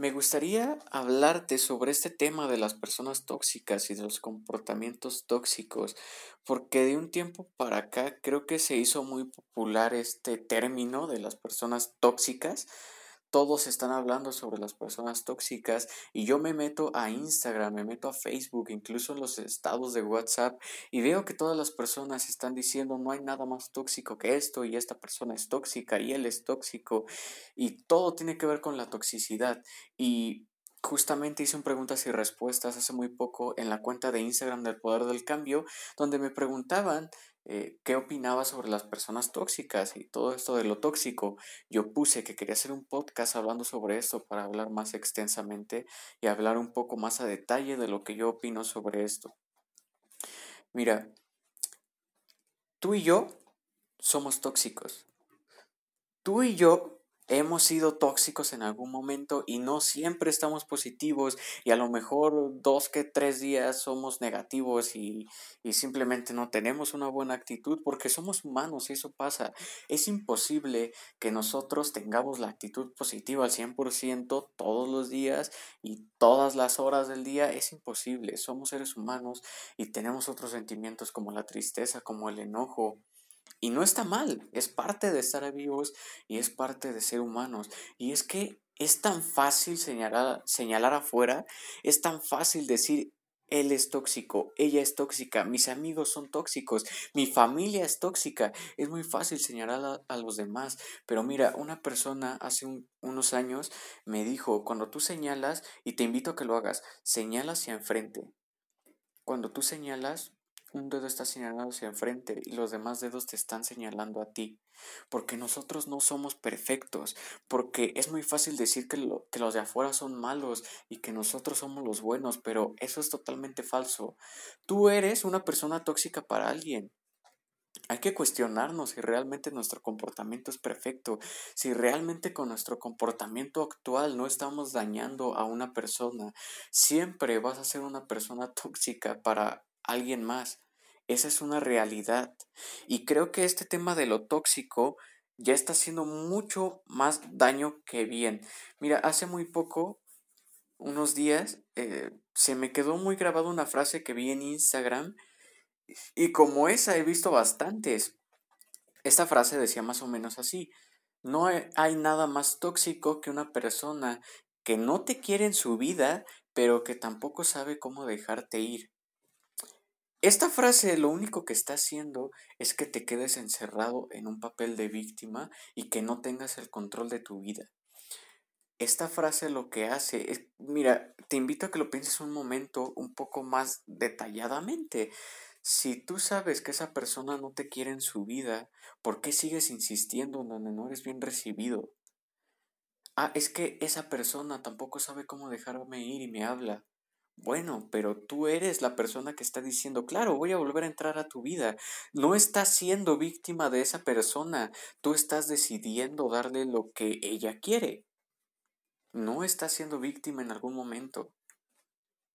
Me gustaría hablarte sobre este tema de las personas tóxicas y de los comportamientos tóxicos, porque de un tiempo para acá creo que se hizo muy popular este término de las personas tóxicas todos están hablando sobre las personas tóxicas y yo me meto a Instagram, me meto a Facebook, incluso en los estados de WhatsApp y veo que todas las personas están diciendo no hay nada más tóxico que esto y esta persona es tóxica y él es tóxico y todo tiene que ver con la toxicidad. Y Justamente hice un preguntas y respuestas hace muy poco en la cuenta de Instagram del Poder del Cambio, donde me preguntaban eh, qué opinaba sobre las personas tóxicas y todo esto de lo tóxico. Yo puse que quería hacer un podcast hablando sobre esto para hablar más extensamente y hablar un poco más a detalle de lo que yo opino sobre esto. Mira, tú y yo somos tóxicos. Tú y yo hemos sido tóxicos en algún momento y no siempre estamos positivos y a lo mejor dos que tres días somos negativos y, y, simplemente no tenemos una buena actitud porque somos humanos y eso pasa. Es imposible que nosotros tengamos la actitud positiva al 100% todos los días y todas las horas del día. Es imposible. Somos seres humanos y tenemos otros sentimientos como la tristeza, como el enojo y no está mal, es parte de estar vivos y es parte de ser humanos. Y es que es tan fácil señalar, señalar afuera, es tan fácil decir, él es tóxico, ella es tóxica, mis amigos son tóxicos, mi familia es tóxica. Es muy fácil señalar a, los demás. Pero mira, una persona hace unos años me dijo, cuando tú señalas, y te invito a que lo hagas, señala hacia enfrente. Cuando tú señalas, un dedo está señalando hacia enfrente y los demás dedos te están señalando a ti. Porque nosotros no somos perfectos. Porque es muy fácil decir que, que los de afuera son malos y que nosotros somos los buenos, pero eso es totalmente falso. Tú eres una persona tóxica para alguien. Hay que cuestionarnos si realmente nuestro comportamiento es perfecto, si realmente con nuestro comportamiento actual no estamos dañando a una persona. Siempre vas a ser una persona tóxica para alguien más. Esa es una realidad. Y creo que este tema de lo tóxico ya está haciendo mucho más daño que bien. Mira, hace muy poco, unos días, eh, se me quedó muy grabada una frase que vi en Instagram y como esa he visto bastantes. Esta frase decía más o menos así. No hay nada más tóxico que una persona que no te quiere en su vida, pero que tampoco sabe cómo dejarte ir. Esta frase lo único que está haciendo es que te quedes encerrado en un papel de víctima y que no tengas el control de tu vida. Esta frase lo que hace es, mira, te invito a que lo pienses un momento un poco más detalladamente. Si tú sabes que esa persona no te quiere en su vida, ¿por qué sigues insistiendo en donde no eres bien recibido? Ah, es que esa persona tampoco sabe cómo dejarme ir y me habla. Bueno, pero tú eres la persona que está diciendo, claro, voy a volver a entrar a tu vida. No estás siendo víctima de esa persona, tú estás decidiendo darle lo que ella quiere. No estás siendo víctima en algún momento.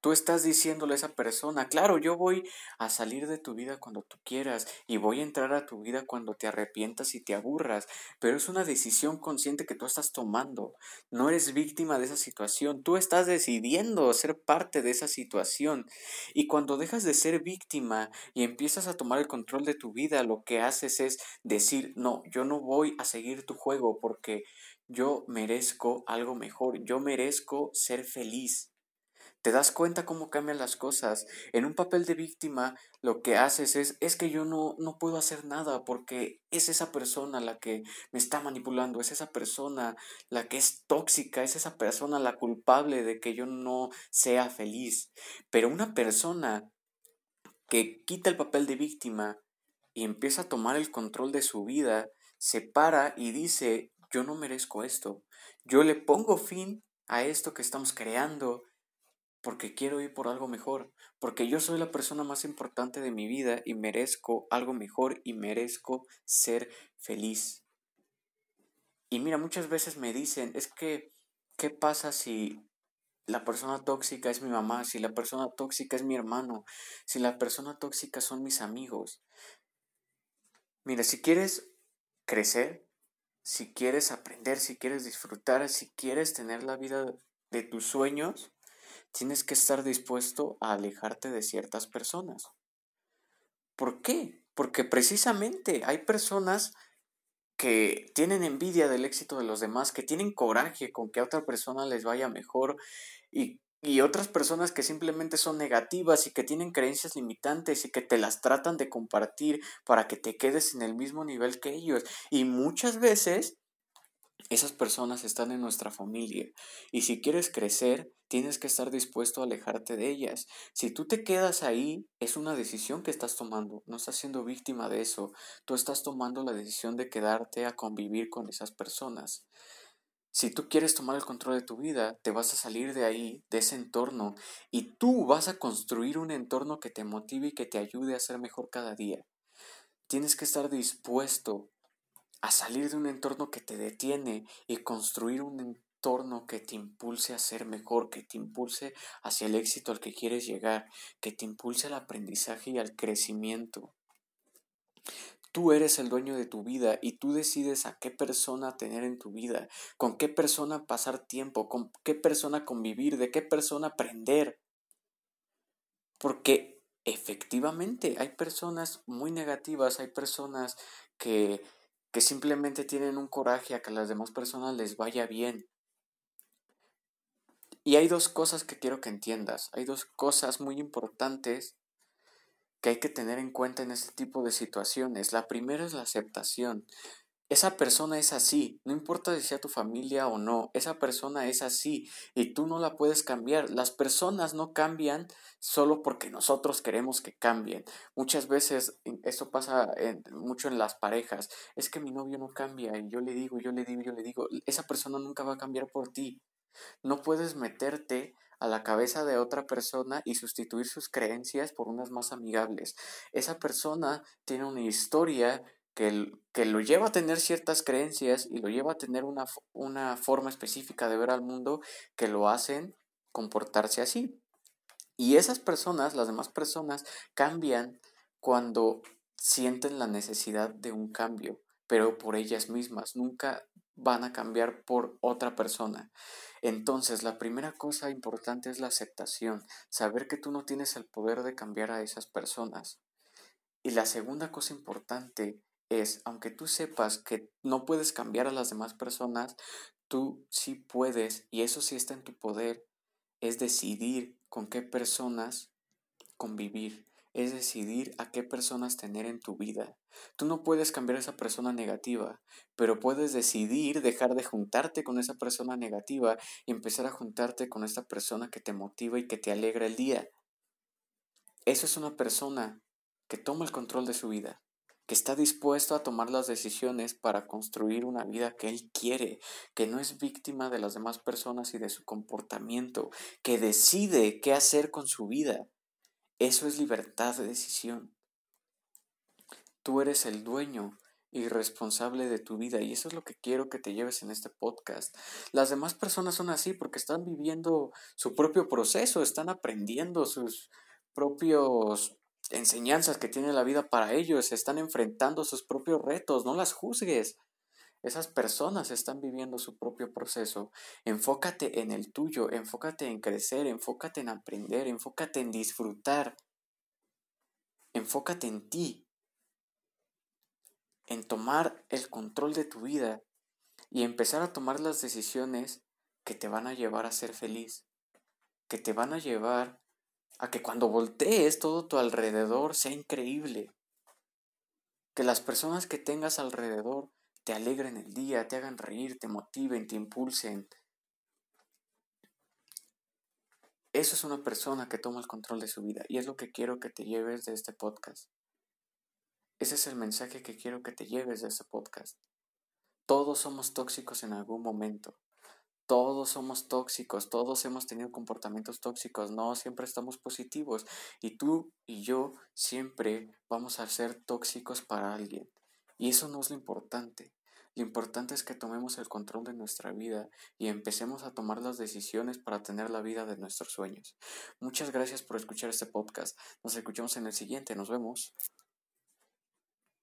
Tú estás diciéndole a esa persona, claro, yo voy a salir de tu vida cuando tú quieras y voy a entrar a tu vida cuando te arrepientas y te aburras, pero es una decisión consciente que tú estás tomando. No eres víctima de esa situación, tú estás decidiendo ser parte de esa situación. Y cuando dejas de ser víctima y empiezas a tomar el control de tu vida, lo que haces es decir, no, yo no voy a seguir tu juego porque yo merezco algo mejor, yo merezco ser feliz. ¿Te das cuenta cómo cambian las cosas? En un papel de víctima lo que haces es, es que yo no, no puedo hacer nada porque es esa persona la que me está manipulando, es esa persona la que es tóxica, es esa persona la culpable de que yo no sea feliz. Pero una persona que quita el papel de víctima y empieza a tomar el control de su vida, se para y dice, yo no merezco esto, yo le pongo fin a esto que estamos creando, porque quiero ir por algo mejor, porque yo soy la persona más importante de mi vida y merezco algo mejor y merezco ser feliz. Y mira, muchas veces me dicen, es que, ¿qué pasa si la persona tóxica es mi mamá, si la persona tóxica es mi hermano, si la persona tóxica son mis amigos? Mira, si quieres crecer, si quieres aprender, si quieres disfrutar, si quieres tener la vida de tus sueños, tienes que estar dispuesto a alejarte de ciertas personas. ¿Por qué? Porque precisamente hay personas que tienen envidia del éxito de los demás, que tienen coraje con que a otra persona les vaya mejor y, y, otras personas que simplemente son negativas y que tienen creencias limitantes y que te las tratan de compartir para que te quedes en el mismo nivel que ellos. Y muchas veces esas personas están en nuestra familia y si quieres crecer, tienes que estar dispuesto a alejarte de ellas. Si tú te quedas ahí, es una decisión que estás tomando, no estás siendo víctima de eso, tú estás tomando la decisión de quedarte a convivir con esas personas. Si tú quieres tomar el control de tu vida, te vas a salir de ahí, de ese entorno, y tú vas a construir un entorno que te motive y que te ayude a ser mejor cada día. Tienes que estar dispuesto a salir de un entorno que te detiene y construir un que te impulse a ser mejor, que te impulse hacia el éxito al que quieres llegar, que te impulse al aprendizaje y al crecimiento. Tú eres el dueño de tu vida y tú decides a qué persona tener en tu vida, con qué persona pasar tiempo, con qué persona convivir, de qué persona aprender. Porque efectivamente hay personas muy negativas, hay personas que que simplemente tienen un coraje a que a las demás personas les vaya bien. Y hay dos cosas que quiero que entiendas, hay dos cosas muy importantes que hay que tener en cuenta en este tipo de situaciones. La primera es la aceptación esa persona es así, no importa si sea tu familia o no, esa persona es así y tú no la puedes cambiar. Las personas no cambian solo porque nosotros queremos que cambien. Muchas veces esto pasa mucho en las parejas. Es que mi novio no cambia y yo le digo, yo le digo, yo le digo, esa persona nunca va a cambiar por ti. No puedes meterte a la cabeza de otra persona y sustituir sus creencias por unas más amigables. Esa persona tiene una historia que, que, lo lleva a tener ciertas creencias y lo lleva a tener una, una forma específica de ver al mundo que lo hacen comportarse así. Y esas personas, las demás personas, cambian cuando sienten la necesidad de un cambio, pero por ellas mismas, nunca van a cambiar por otra persona. Entonces, la primera cosa importante es la aceptación, saber que tú no tienes el poder de cambiar a esas personas. Y la segunda cosa importante es, aunque tú sepas que no puedes cambiar a las demás personas, tú sí puedes, y eso sí está en tu poder, es decidir con qué personas convivir, es decidir a qué personas tener en tu vida. Tú no puedes cambiar a esa persona negativa, pero puedes decidir dejar de juntarte con esa persona negativa y empezar a juntarte con esta persona que te motiva y que te alegra el día. Eso es una persona que toma el control de su vida que está dispuesto a tomar las decisiones para construir una vida que él quiere, que no es víctima de las demás personas y de su comportamiento, que decide qué hacer con su vida. Eso es libertad de decisión. Tú eres el dueño y responsable de tu vida y eso es lo que quiero que te lleves en este podcast. Las demás personas son así porque están viviendo su propio proceso, están aprendiendo sus propios enseñanzas que tiene la vida para ellos, están enfrentando sus propios retos, no las juzgues. Esas personas están viviendo su propio proceso. Enfócate en el tuyo, enfócate en crecer, enfócate en aprender, enfócate en disfrutar. Enfócate en ti, en tomar el control de tu vida y empezar a tomar las decisiones que te van a llevar a ser feliz, que te van a llevar a que cuando voltees todo tu alrededor sea increíble. Que las personas que tengas alrededor te alegren el día, te hagan reír, te motiven, te impulsen. Eso es una persona que toma el control de su vida y es lo que quiero que te lleves de este podcast. Ese es el mensaje que quiero que te lleves de este podcast. Todos somos tóxicos en algún momento. Todos somos tóxicos, todos hemos tenido comportamientos tóxicos, no siempre estamos positivos y tú y yo siempre vamos a ser tóxicos para alguien. Y eso no es lo importante. Lo importante es que tomemos el control de nuestra vida y empecemos a tomar las decisiones para tener la vida de nuestros sueños. Muchas gracias por escuchar este podcast. Nos escuchamos en el siguiente. Nos vemos.